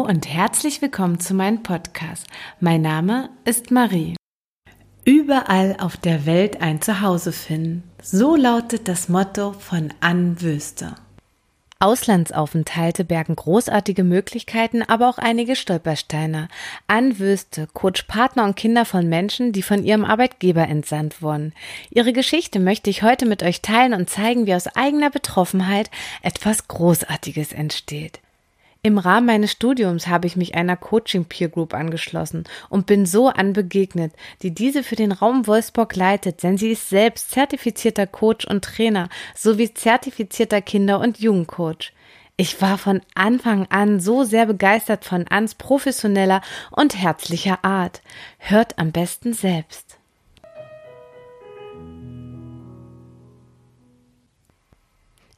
Und herzlich willkommen zu meinem Podcast. Mein Name ist Marie. Überall auf der Welt ein Zuhause finden. So lautet das Motto von Ann Wöste. Auslandsaufenthalte bergen großartige Möglichkeiten, aber auch einige Stolpersteine. Ann Wöste coacht Partner und Kinder von Menschen, die von ihrem Arbeitgeber entsandt wurden. Ihre Geschichte möchte ich heute mit euch teilen und zeigen, wie aus eigener Betroffenheit etwas Großartiges entsteht. Im Rahmen meines Studiums habe ich mich einer Coaching Peer Group angeschlossen und bin so anbegegnet, die diese für den Raum Wolfsburg leitet, denn sie ist selbst zertifizierter Coach und Trainer sowie zertifizierter Kinder- und Jugendcoach. Ich war von Anfang an so sehr begeistert von Ans professioneller und herzlicher Art. Hört am besten selbst.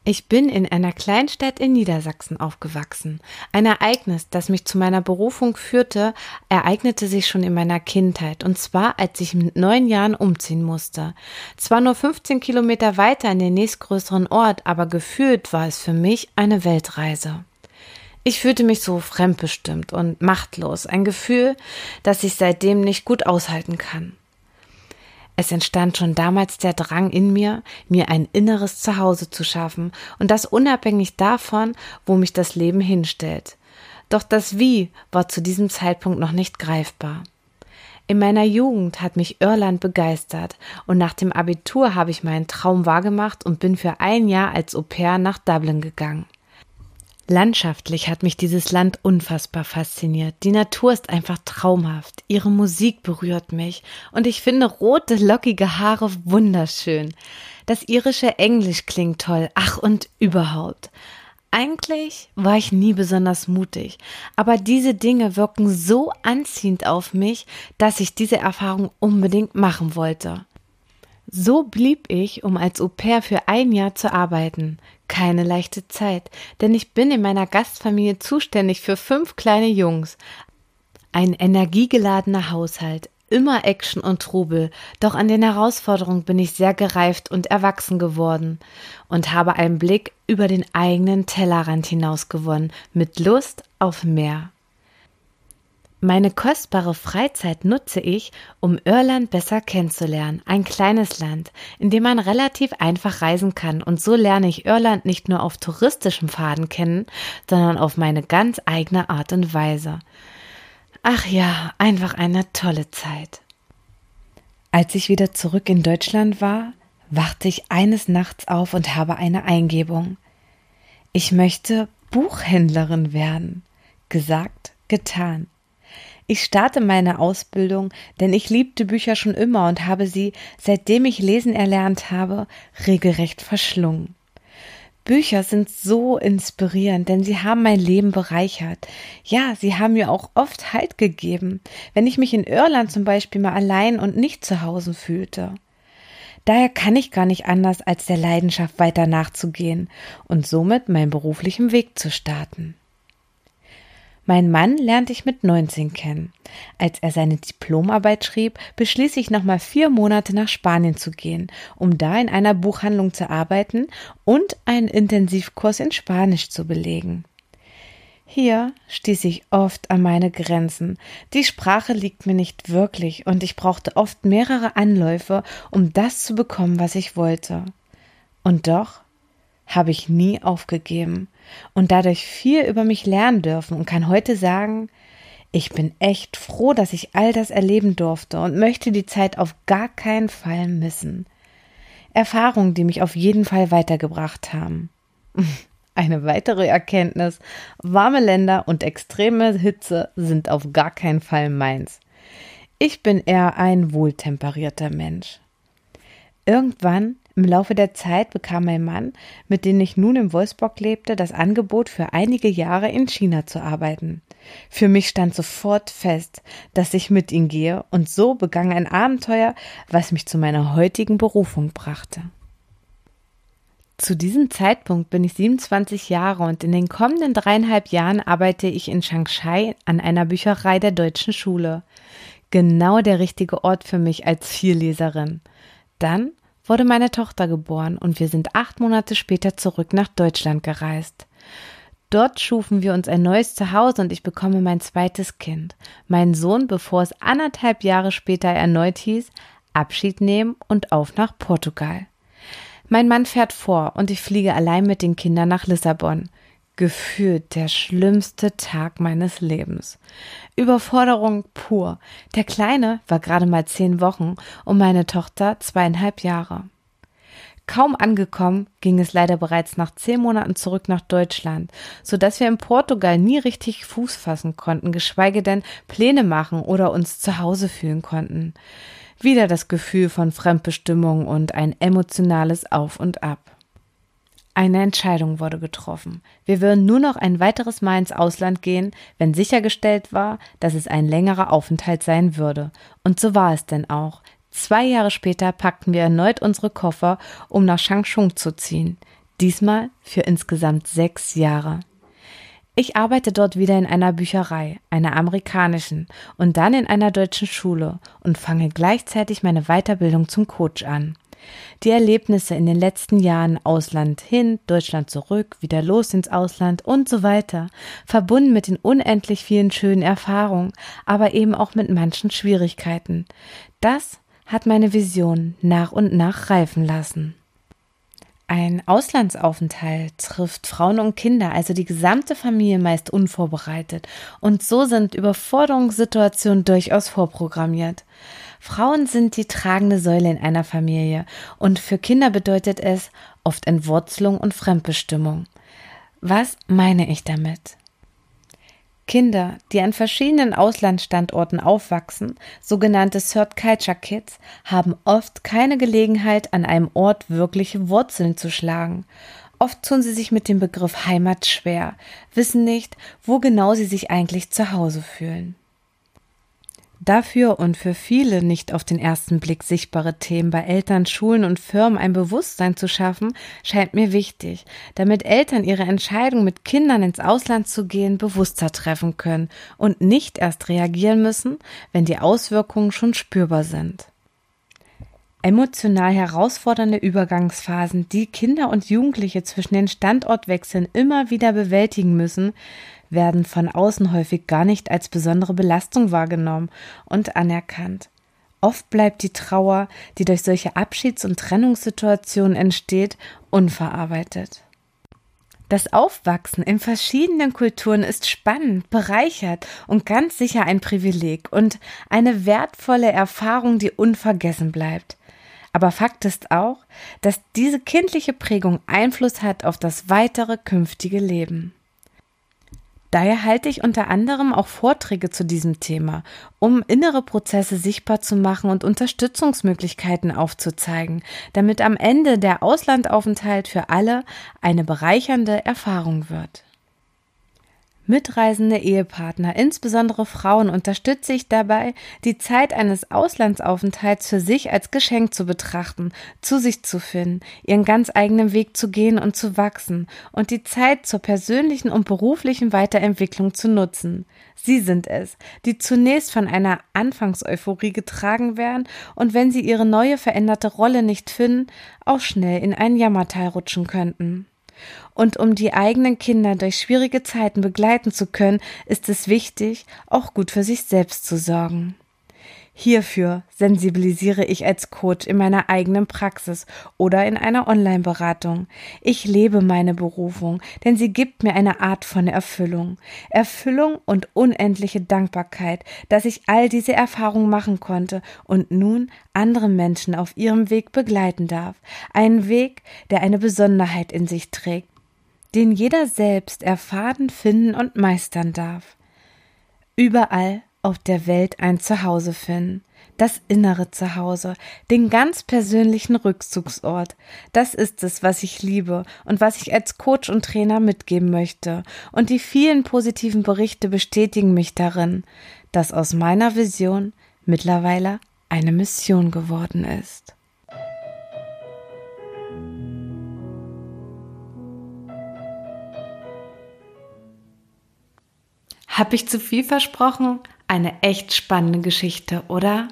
Ich bin in einer Kleinstadt in Niedersachsen aufgewachsen. Ein Ereignis, das mich zu meiner Berufung führte, ereignete sich schon in meiner Kindheit, und zwar als ich mit neun Jahren umziehen musste. Zwar nur 15 Kilometer weiter in den nächstgrößeren Ort, aber gefühlt war es für mich eine Weltreise. Ich fühlte mich so fremdbestimmt und machtlos, ein Gefühl, das ich seitdem nicht gut aushalten kann. Es entstand schon damals der Drang in mir, mir ein inneres Zuhause zu schaffen und das unabhängig davon, wo mich das Leben hinstellt. Doch das Wie war zu diesem Zeitpunkt noch nicht greifbar. In meiner Jugend hat mich Irland begeistert und nach dem Abitur habe ich meinen Traum wahrgemacht und bin für ein Jahr als Au pair nach Dublin gegangen. Landschaftlich hat mich dieses Land unfassbar fasziniert. Die Natur ist einfach traumhaft. Ihre Musik berührt mich und ich finde rote, lockige Haare wunderschön. Das irische Englisch klingt toll. Ach und überhaupt. Eigentlich war ich nie besonders mutig, aber diese Dinge wirken so anziehend auf mich, dass ich diese Erfahrung unbedingt machen wollte. So blieb ich, um als Au pair für ein Jahr zu arbeiten. Keine leichte Zeit, denn ich bin in meiner Gastfamilie zuständig für fünf kleine Jungs. Ein energiegeladener Haushalt, immer Action und Trubel, doch an den Herausforderungen bin ich sehr gereift und erwachsen geworden und habe einen Blick über den eigenen Tellerrand hinaus gewonnen, mit Lust auf mehr. Meine kostbare Freizeit nutze ich, um Irland besser kennenzulernen. Ein kleines Land, in dem man relativ einfach reisen kann. Und so lerne ich Irland nicht nur auf touristischem Faden kennen, sondern auf meine ganz eigene Art und Weise. Ach ja, einfach eine tolle Zeit. Als ich wieder zurück in Deutschland war, wachte ich eines Nachts auf und habe eine Eingebung. Ich möchte Buchhändlerin werden. Gesagt, getan. Ich starte meine Ausbildung, denn ich liebte Bücher schon immer und habe sie, seitdem ich lesen erlernt habe, regelrecht verschlungen. Bücher sind so inspirierend, denn sie haben mein Leben bereichert. Ja, sie haben mir auch oft Halt gegeben, wenn ich mich in Irland zum Beispiel mal allein und nicht zu Hause fühlte. Daher kann ich gar nicht anders, als der Leidenschaft weiter nachzugehen und somit meinen beruflichen Weg zu starten. Mein Mann lernte ich mit 19 kennen. Als er seine Diplomarbeit schrieb, beschließ ich nochmal vier Monate nach Spanien zu gehen, um da in einer Buchhandlung zu arbeiten und einen Intensivkurs in Spanisch zu belegen. Hier stieß ich oft an meine Grenzen. Die Sprache liegt mir nicht wirklich und ich brauchte oft mehrere Anläufe, um das zu bekommen, was ich wollte. Und doch habe ich nie aufgegeben und dadurch viel über mich lernen dürfen und kann heute sagen, ich bin echt froh, dass ich all das erleben durfte und möchte die Zeit auf gar keinen Fall missen. Erfahrungen, die mich auf jeden Fall weitergebracht haben. Eine weitere Erkenntnis, warme Länder und extreme Hitze sind auf gar keinen Fall meins. Ich bin eher ein wohltemperierter Mensch. Irgendwann im Laufe der Zeit bekam mein Mann, mit dem ich nun in Wolfsburg lebte, das Angebot, für einige Jahre in China zu arbeiten. Für mich stand sofort fest, dass ich mit ihm gehe, und so begann ein Abenteuer, was mich zu meiner heutigen Berufung brachte. Zu diesem Zeitpunkt bin ich 27 Jahre und in den kommenden dreieinhalb Jahren arbeite ich in Shanghai an einer Bücherei der deutschen Schule. Genau der richtige Ort für mich als Vielleserin. Dann wurde meine Tochter geboren und wir sind acht Monate später zurück nach Deutschland gereist. Dort schufen wir uns ein neues Zuhause und ich bekomme mein zweites Kind. Mein Sohn, bevor es anderthalb Jahre später erneut hieß, Abschied nehmen und auf nach Portugal. Mein Mann fährt vor und ich fliege allein mit den Kindern nach Lissabon. Gefühlt der schlimmste Tag meines Lebens. Überforderung pur. Der Kleine war gerade mal zehn Wochen und meine Tochter zweieinhalb Jahre. Kaum angekommen, ging es leider bereits nach zehn Monaten zurück nach Deutschland, so dass wir in Portugal nie richtig Fuß fassen konnten, geschweige denn Pläne machen oder uns zu Hause fühlen konnten. Wieder das Gefühl von Fremdbestimmung und ein emotionales Auf und Ab. Eine Entscheidung wurde getroffen. Wir würden nur noch ein weiteres Mal ins Ausland gehen, wenn sichergestellt war, dass es ein längerer Aufenthalt sein würde. Und so war es denn auch. Zwei Jahre später packten wir erneut unsere Koffer, um nach Changchun zu ziehen. Diesmal für insgesamt sechs Jahre. Ich arbeite dort wieder in einer Bücherei, einer amerikanischen, und dann in einer deutschen Schule und fange gleichzeitig meine Weiterbildung zum Coach an. Die Erlebnisse in den letzten Jahren Ausland hin, Deutschland zurück, wieder los ins Ausland und so weiter, verbunden mit den unendlich vielen schönen Erfahrungen, aber eben auch mit manchen Schwierigkeiten. Das hat meine Vision nach und nach reifen lassen. Ein Auslandsaufenthalt trifft Frauen und Kinder, also die gesamte Familie meist unvorbereitet, und so sind Überforderungssituationen durchaus vorprogrammiert. Frauen sind die tragende Säule in einer Familie, und für Kinder bedeutet es oft Entwurzelung und Fremdbestimmung. Was meine ich damit? Kinder, die an verschiedenen Auslandsstandorten aufwachsen, sogenannte Third Culture Kids, haben oft keine Gelegenheit, an einem Ort wirkliche Wurzeln zu schlagen. Oft tun sie sich mit dem Begriff Heimat schwer, wissen nicht, wo genau sie sich eigentlich zu Hause fühlen. Dafür und für viele nicht auf den ersten Blick sichtbare Themen bei Eltern, Schulen und Firmen ein Bewusstsein zu schaffen, scheint mir wichtig, damit Eltern ihre Entscheidung, mit Kindern ins Ausland zu gehen, bewusster treffen können und nicht erst reagieren müssen, wenn die Auswirkungen schon spürbar sind. Emotional herausfordernde Übergangsphasen, die Kinder und Jugendliche zwischen den Standortwechseln immer wieder bewältigen müssen, werden von außen häufig gar nicht als besondere Belastung wahrgenommen und anerkannt. Oft bleibt die Trauer, die durch solche Abschieds- und Trennungssituationen entsteht, unverarbeitet. Das Aufwachsen in verschiedenen Kulturen ist spannend, bereichert und ganz sicher ein Privileg und eine wertvolle Erfahrung, die unvergessen bleibt. Aber Fakt ist auch, dass diese kindliche Prägung Einfluss hat auf das weitere künftige Leben. Daher halte ich unter anderem auch Vorträge zu diesem Thema, um innere Prozesse sichtbar zu machen und Unterstützungsmöglichkeiten aufzuzeigen, damit am Ende der Auslandaufenthalt für alle eine bereichernde Erfahrung wird. Mitreisende Ehepartner, insbesondere Frauen, unterstütze ich dabei, die Zeit eines Auslandsaufenthalts für sich als Geschenk zu betrachten, zu sich zu finden, ihren ganz eigenen Weg zu gehen und zu wachsen und die Zeit zur persönlichen und beruflichen Weiterentwicklung zu nutzen. Sie sind es, die zunächst von einer Anfangseuphorie getragen werden und wenn sie ihre neue veränderte Rolle nicht finden, auch schnell in ein Jammertal rutschen könnten. Und um die eigenen Kinder durch schwierige Zeiten begleiten zu können, ist es wichtig, auch gut für sich selbst zu sorgen. Hierfür sensibilisiere ich als Coach in meiner eigenen Praxis oder in einer Online-Beratung. Ich lebe meine Berufung, denn sie gibt mir eine Art von Erfüllung. Erfüllung und unendliche Dankbarkeit, dass ich all diese Erfahrungen machen konnte und nun andere Menschen auf ihrem Weg begleiten darf. Einen Weg, der eine Besonderheit in sich trägt, den jeder selbst erfahren, finden und meistern darf. Überall auf der Welt ein Zuhause finden, das innere Zuhause, den ganz persönlichen Rückzugsort. Das ist es, was ich liebe und was ich als Coach und Trainer mitgeben möchte. Und die vielen positiven Berichte bestätigen mich darin, dass aus meiner Vision mittlerweile eine Mission geworden ist. Hab ich zu viel versprochen? Eine echt spannende Geschichte, oder?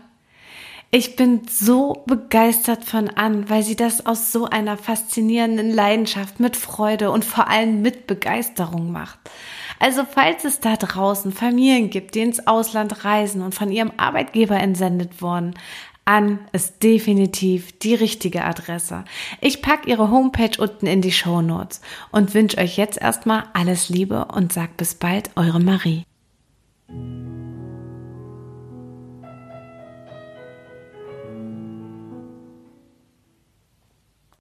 Ich bin so begeistert von Ann, weil sie das aus so einer faszinierenden Leidenschaft mit Freude und vor allem mit Begeisterung macht. Also falls es da draußen Familien gibt, die ins Ausland reisen und von ihrem Arbeitgeber entsendet wurden, an ist definitiv die richtige Adresse. Ich packe ihre Homepage unten in die Show Notes und wünsche euch jetzt erstmal alles Liebe und sag bis bald, eure Marie.